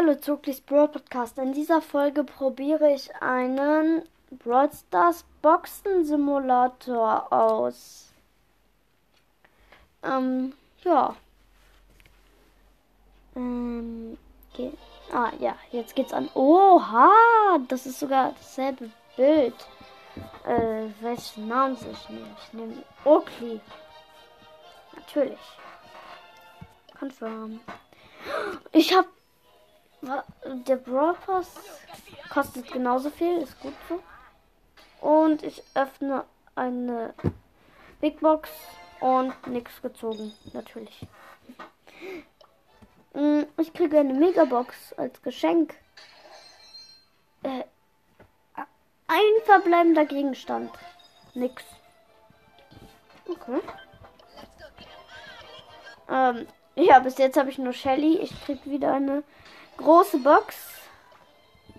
Hallo Zuglis Brawl Podcast. In dieser Folge probiere ich einen Brawl Stars Boxen Simulator aus. Ähm, ja. Ähm, geht. Ah, ja, jetzt geht's an. Oha, das ist sogar dasselbe Bild. Äh, welchen Namen soll ich nehmen? Ich nehme Oakley. Natürlich. Confirm. Ich habe der Brawl Pass kostet genauso viel, ist gut so. Und ich öffne eine Big Box und nichts gezogen, natürlich. Mm, ich kriege eine Megabox als Geschenk. Äh, ein verbleibender Gegenstand. Nix. Okay. Ähm, ja, bis jetzt habe ich nur Shelly. Ich krieg wieder eine große Box.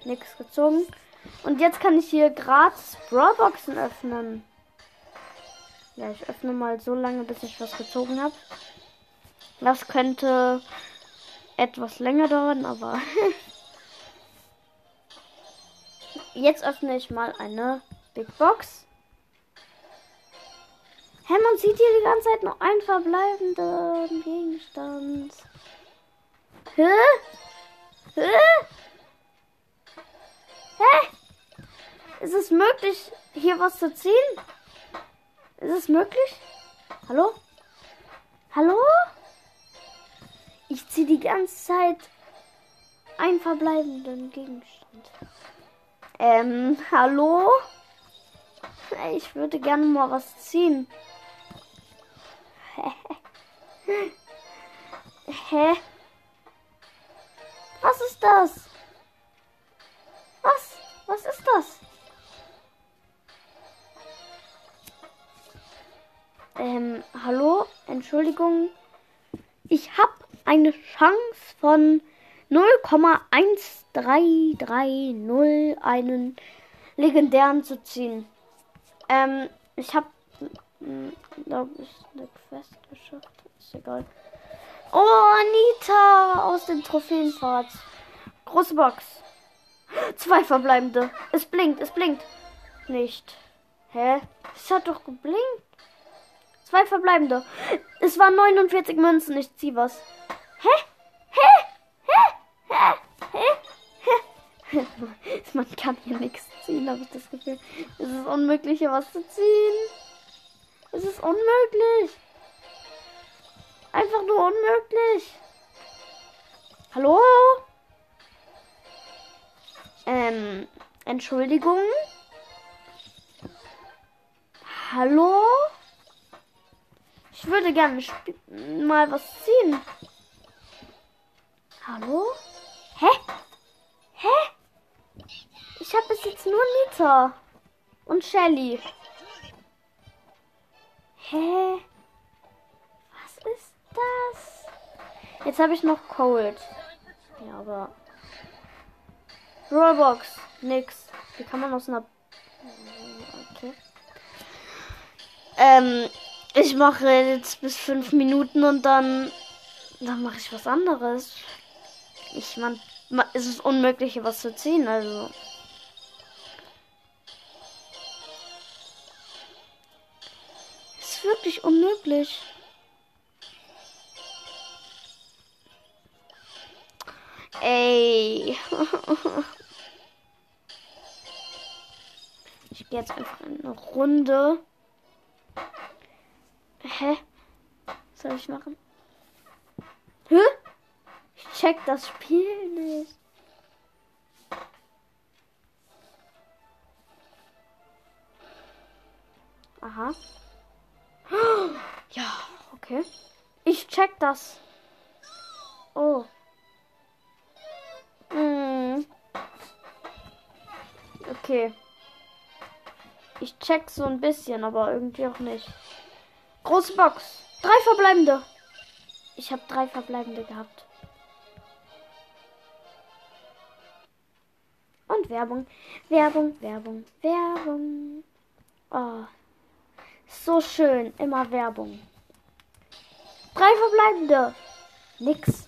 Nichts gezogen. Und jetzt kann ich hier gratis Brawlboxen öffnen. Ja, ich öffne mal so lange, bis ich was gezogen habe. Das könnte etwas länger dauern, aber jetzt öffne ich mal eine Big Box. Hä, man sieht hier die ganze Zeit noch einen verbleibenden Gegenstand. Hä? Hä? Hä? Ist es möglich, hier was zu ziehen? Ist es möglich? Hallo? Hallo? Ich ziehe die ganze Zeit einen verbleibenden Gegenstand. Ähm, hallo? Ich würde gerne mal was ziehen. Hä? Was ist das? Was? Was ist das? Ähm, hallo? Entschuldigung. Ich habe eine Chance von 0,1330 einen legendären zu ziehen. Ähm, ich habe, hm, glaube ich, eine Quest geschafft. Ist egal. Oh, Anita aus dem Trophäenfahrt. Große Box. Zwei verbleibende. Es blinkt, es blinkt. Nicht. Hä? Es hat doch geblinkt. Zwei verbleibende. Es waren 49 Münzen. Ich zieh was. Hä? Hä? Hä? Hä? Hä? Hä? Man kann hier nichts ziehen, habe ich das Gefühl. Es ist unmöglich, hier was zu ziehen. Es ist unmöglich. Einfach nur unmöglich. Hallo? Ähm, Entschuldigung. Hallo? Ich würde gerne mal was ziehen. Hallo? Hä? Hä? Ich habe bis jetzt nur Nita und Shelly. Hä? Jetzt habe ich noch Cold. Ja, aber. Rollbox. Nix. Wie kann man aus einer. Okay. Ähm, ich mache jetzt bis fünf Minuten und dann. Dann mache ich was anderes. Ich man. Es ist unmöglich, hier was zu ziehen, also. Es ist wirklich unmöglich. Ey. Ich gehe jetzt einfach in eine Runde. Hä? Was soll ich machen? Hä? Ich check das Spiel nicht. Aha. Ja, okay. Ich check das. Oh. Okay. Ich check so ein bisschen, aber irgendwie auch nicht. Große Box. Drei verbleibende. Ich habe drei verbleibende gehabt. Und Werbung. Werbung, Werbung, Werbung. Oh. So schön. Immer Werbung. Drei verbleibende. Nix.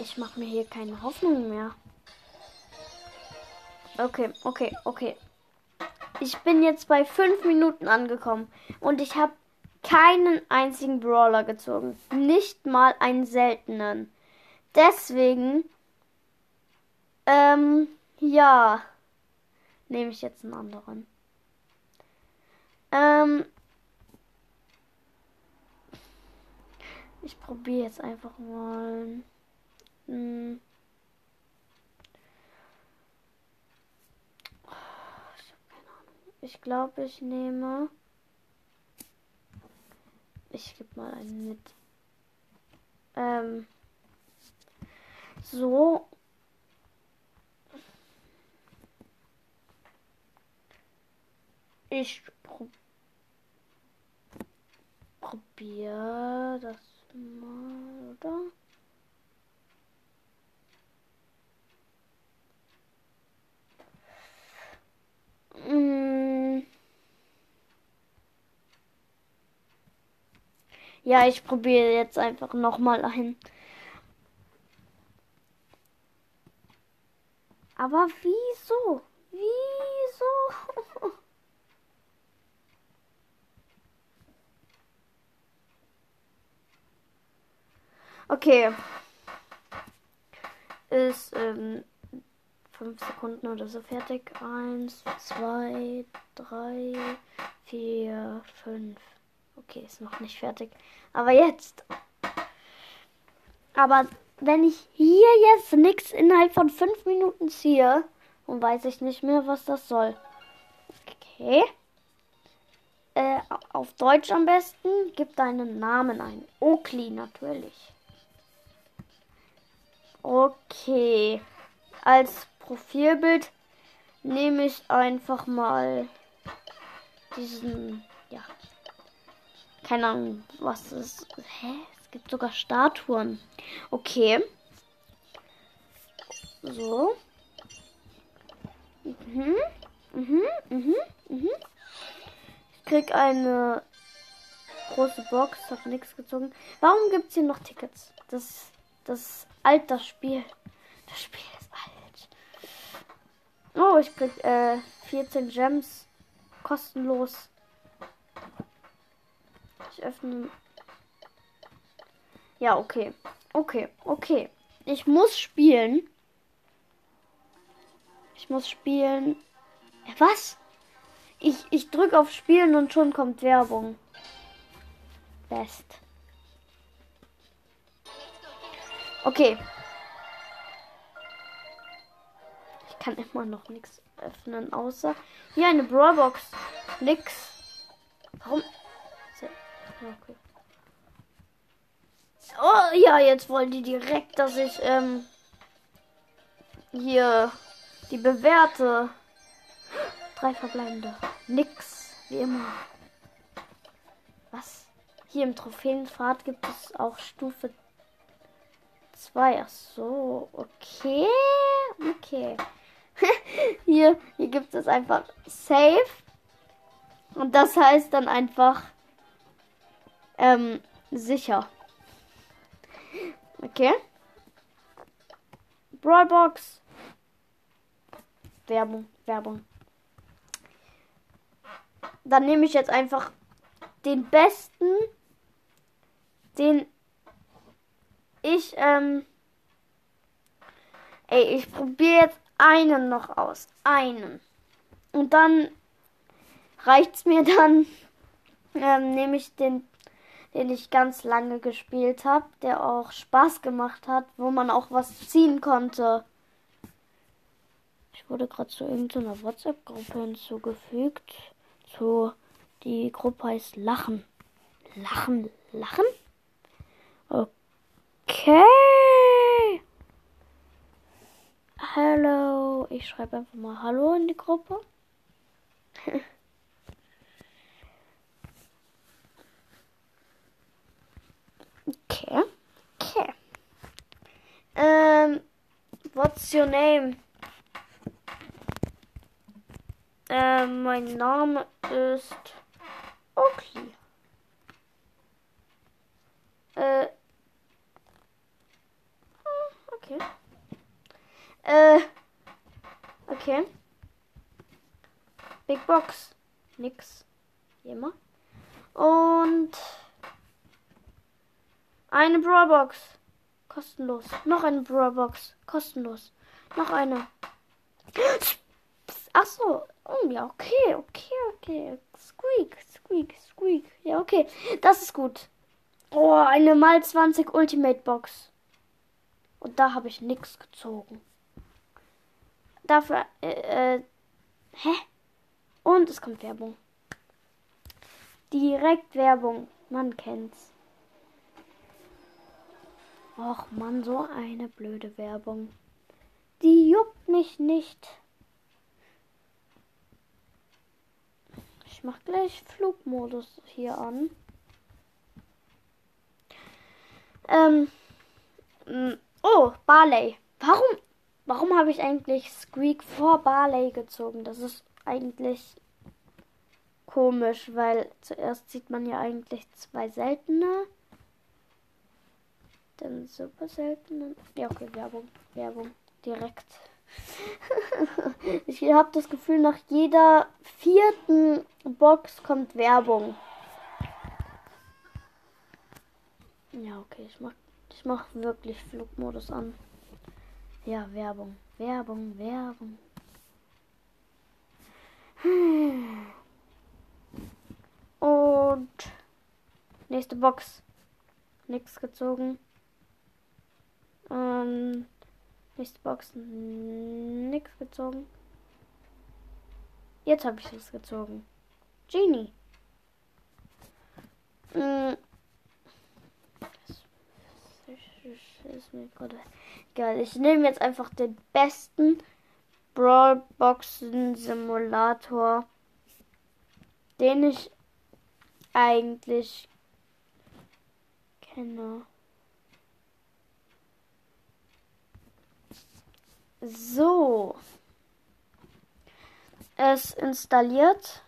ich mache mir hier keine Hoffnung mehr. Okay, okay, okay. Ich bin jetzt bei fünf Minuten angekommen und ich habe keinen einzigen Brawler gezogen. Nicht mal einen seltenen. Deswegen, ähm, ja, nehme ich jetzt einen anderen. Ähm, ich probiere jetzt einfach mal. Hm. Ich glaube, ich nehme. Ich gebe mal einen mit. Ähm. So. Ich pro probiere das mal, oder? Ja, ich probiere jetzt einfach nochmal ein. Aber wieso? Wieso? Okay. Ist ähm, fünf Sekunden oder so fertig. Eins, zwei, drei, vier, fünf. Okay, ist noch nicht fertig. Aber jetzt. Aber wenn ich hier jetzt nichts innerhalb von fünf Minuten ziehe, dann weiß ich nicht mehr, was das soll. Okay. Äh, auf Deutsch am besten. Gib deinen Namen ein. Oakley natürlich. Okay. Als Profilbild nehme ich einfach mal diesen, ja, keine Ahnung, was ist. Hä? Es gibt sogar Statuen. Okay. So. Mhm. Mhm. Mhm. Mhm. Ich krieg eine große Box, hab nichts gezogen. Warum gibt es hier noch Tickets? Das, das alt, das Spiel. Das Spiel ist alt. Oh, ich krieg äh, 14 Gems kostenlos. Ich öffne. Ja, okay. Okay, okay. Ich muss spielen. Ich muss spielen. Was? Ich, ich drücke auf Spielen und schon kommt Werbung. Best. Okay. Ich kann immer noch nichts öffnen, außer hier eine Brawlbox. Nix. Warum? Okay. Oh ja, jetzt wollen die direkt, dass ich ähm, hier die bewährte. Drei verbleibende. Nix. Wie immer. Was? Hier im Trophäenpfad gibt es auch Stufe 2. Ach so, okay. Okay. hier, hier gibt es einfach Safe. Und das heißt dann einfach ähm, sicher. Okay. Brawlbox. Werbung, Werbung. Dann nehme ich jetzt einfach den besten, den ich, ähm, ey, ich probiere jetzt einen noch aus. Einen. Und dann reicht's mir dann, ähm, nehme ich den, den ich ganz lange gespielt habe, der auch Spaß gemacht hat, wo man auch was ziehen konnte. Ich wurde gerade zu irgendeiner WhatsApp-Gruppe hinzugefügt. Zu, die Gruppe heißt Lachen. Lachen, Lachen? Okay. Hallo. Ich schreibe einfach mal Hallo in die Gruppe. okay. Okay. Ähm, what's your name? Ähm, mein Name ist Oakley. Äh, Okay. Äh. Okay. Big Box. Nix. Wie immer. Und eine Brawlbox. Kostenlos. Noch eine Brawlbox. Kostenlos. Noch eine. Ach so. Oh, ja, okay, okay, okay. Squeak, squeak, squeak. Ja, okay. Das ist gut. Oh, eine mal 20 Ultimate Box. Und da habe ich nichts gezogen. Dafür, äh, äh, hä? Und es kommt Werbung. Direkt Werbung. Man kennt's. Och man, so eine blöde Werbung. Die juckt mich nicht. Ich mach gleich Flugmodus hier an. Ähm. Oh, Barley. Warum, warum habe ich eigentlich Squeak vor Barley gezogen? Das ist eigentlich komisch, weil zuerst sieht man ja eigentlich zwei seltene. Dann super seltene. Ja, okay, Werbung. Werbung. Direkt. ich habe das Gefühl, nach jeder vierten Box kommt Werbung. Ja, okay, ich mach, ich mach wirklich Flugmodus an. Ja, Werbung, Werbung, Werbung. Und nächste Box. Nichts gezogen. Ähm, nächste Box. Nichts gezogen. Jetzt habe ich es gezogen. Genie. Gerade egal. Ich nehme jetzt einfach den besten Brawlboxen Simulator, den ich eigentlich kenne. So. Es installiert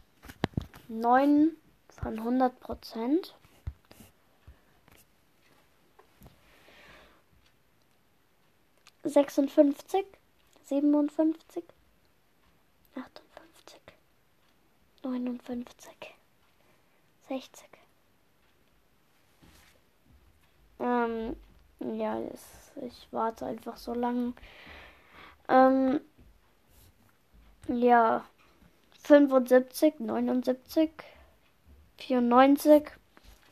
9 von 100 Prozent. Sechsundfünfzig, siebenundfünfzig, achtundfünfzig, neunundfünfzig, sechzig. Ähm, ja, ich warte einfach so lange. Ähm, ja, 75, 79, 94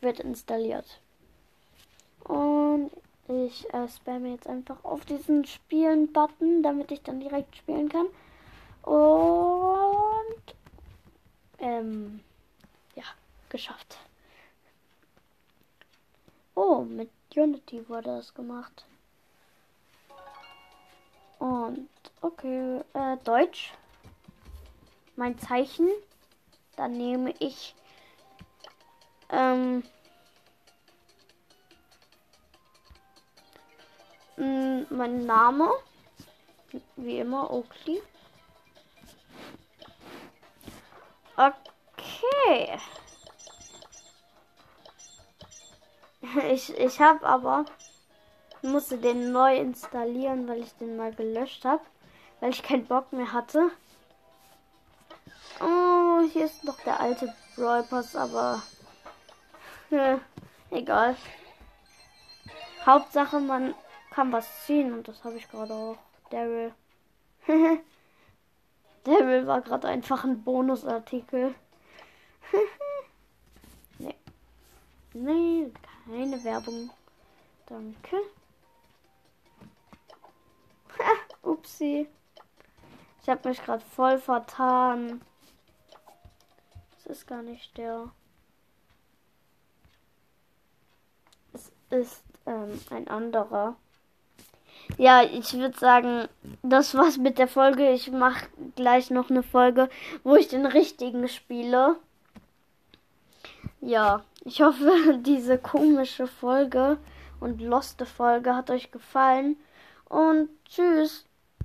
wird installiert. Und ich äh, spamme jetzt einfach auf diesen Spielen-Button, damit ich dann direkt spielen kann. Und ähm, ja, geschafft. Oh, mit Unity wurde das gemacht. Und okay, äh, Deutsch. Mein Zeichen. Dann nehme ich ähm, mein Name. Wie immer, Oakley. Okay. Ich, ich habe aber musste den neu installieren, weil ich den mal gelöscht habe, weil ich keinen Bock mehr hatte. Oh, hier ist noch der alte Brawl Pass, aber ja, egal. Hauptsache, man kann was ziehen und das habe ich gerade auch. Daryl. Daryl war gerade einfach ein Bonusartikel. nee. Nee, keine Werbung. Danke. Upsi. Ich habe mich gerade voll vertan. Das ist gar nicht der. Es ist ähm, ein anderer. Ja, ich würde sagen, das war's mit der Folge. Ich mache gleich noch eine Folge, wo ich den richtigen spiele. Ja, ich hoffe, diese komische Folge und loste Folge hat euch gefallen. Und tschüss.